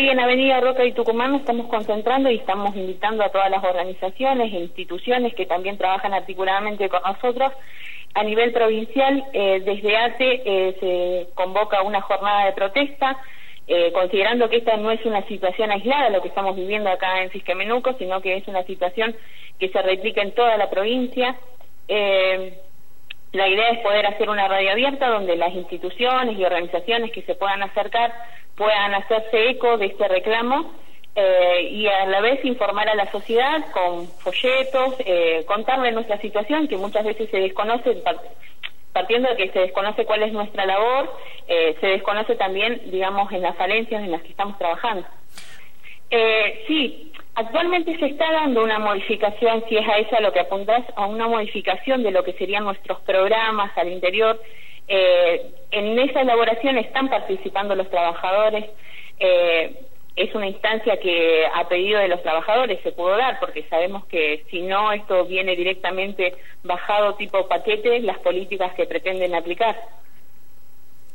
Hoy en Avenida Roca y Tucumán nos estamos concentrando y estamos invitando a todas las organizaciones e instituciones que también trabajan articuladamente con nosotros. A nivel provincial, eh, desde ATE eh, se convoca una jornada de protesta, eh, considerando que esta no es una situación aislada, lo que estamos viviendo acá en Fisquemenuco, sino que es una situación que se replica en toda la provincia. La idea es poder hacer una radio abierta donde las instituciones y organizaciones que se puedan acercar puedan hacerse eco de este reclamo eh, y a la vez informar a la sociedad con folletos, eh, contarle nuestra situación que muchas veces se desconoce, partiendo de que se desconoce cuál es nuestra labor, eh, se desconoce también, digamos, en las falencias en las que estamos trabajando. Eh, sí, actualmente se está dando una modificación, si es a eso a lo que apuntás, a una modificación de lo que serían nuestros programas al interior eh, en esa elaboración están participando los trabajadores. Eh, es una instancia que a pedido de los trabajadores se pudo dar, porque sabemos que si no esto viene directamente bajado tipo paquete, las políticas que pretenden aplicar.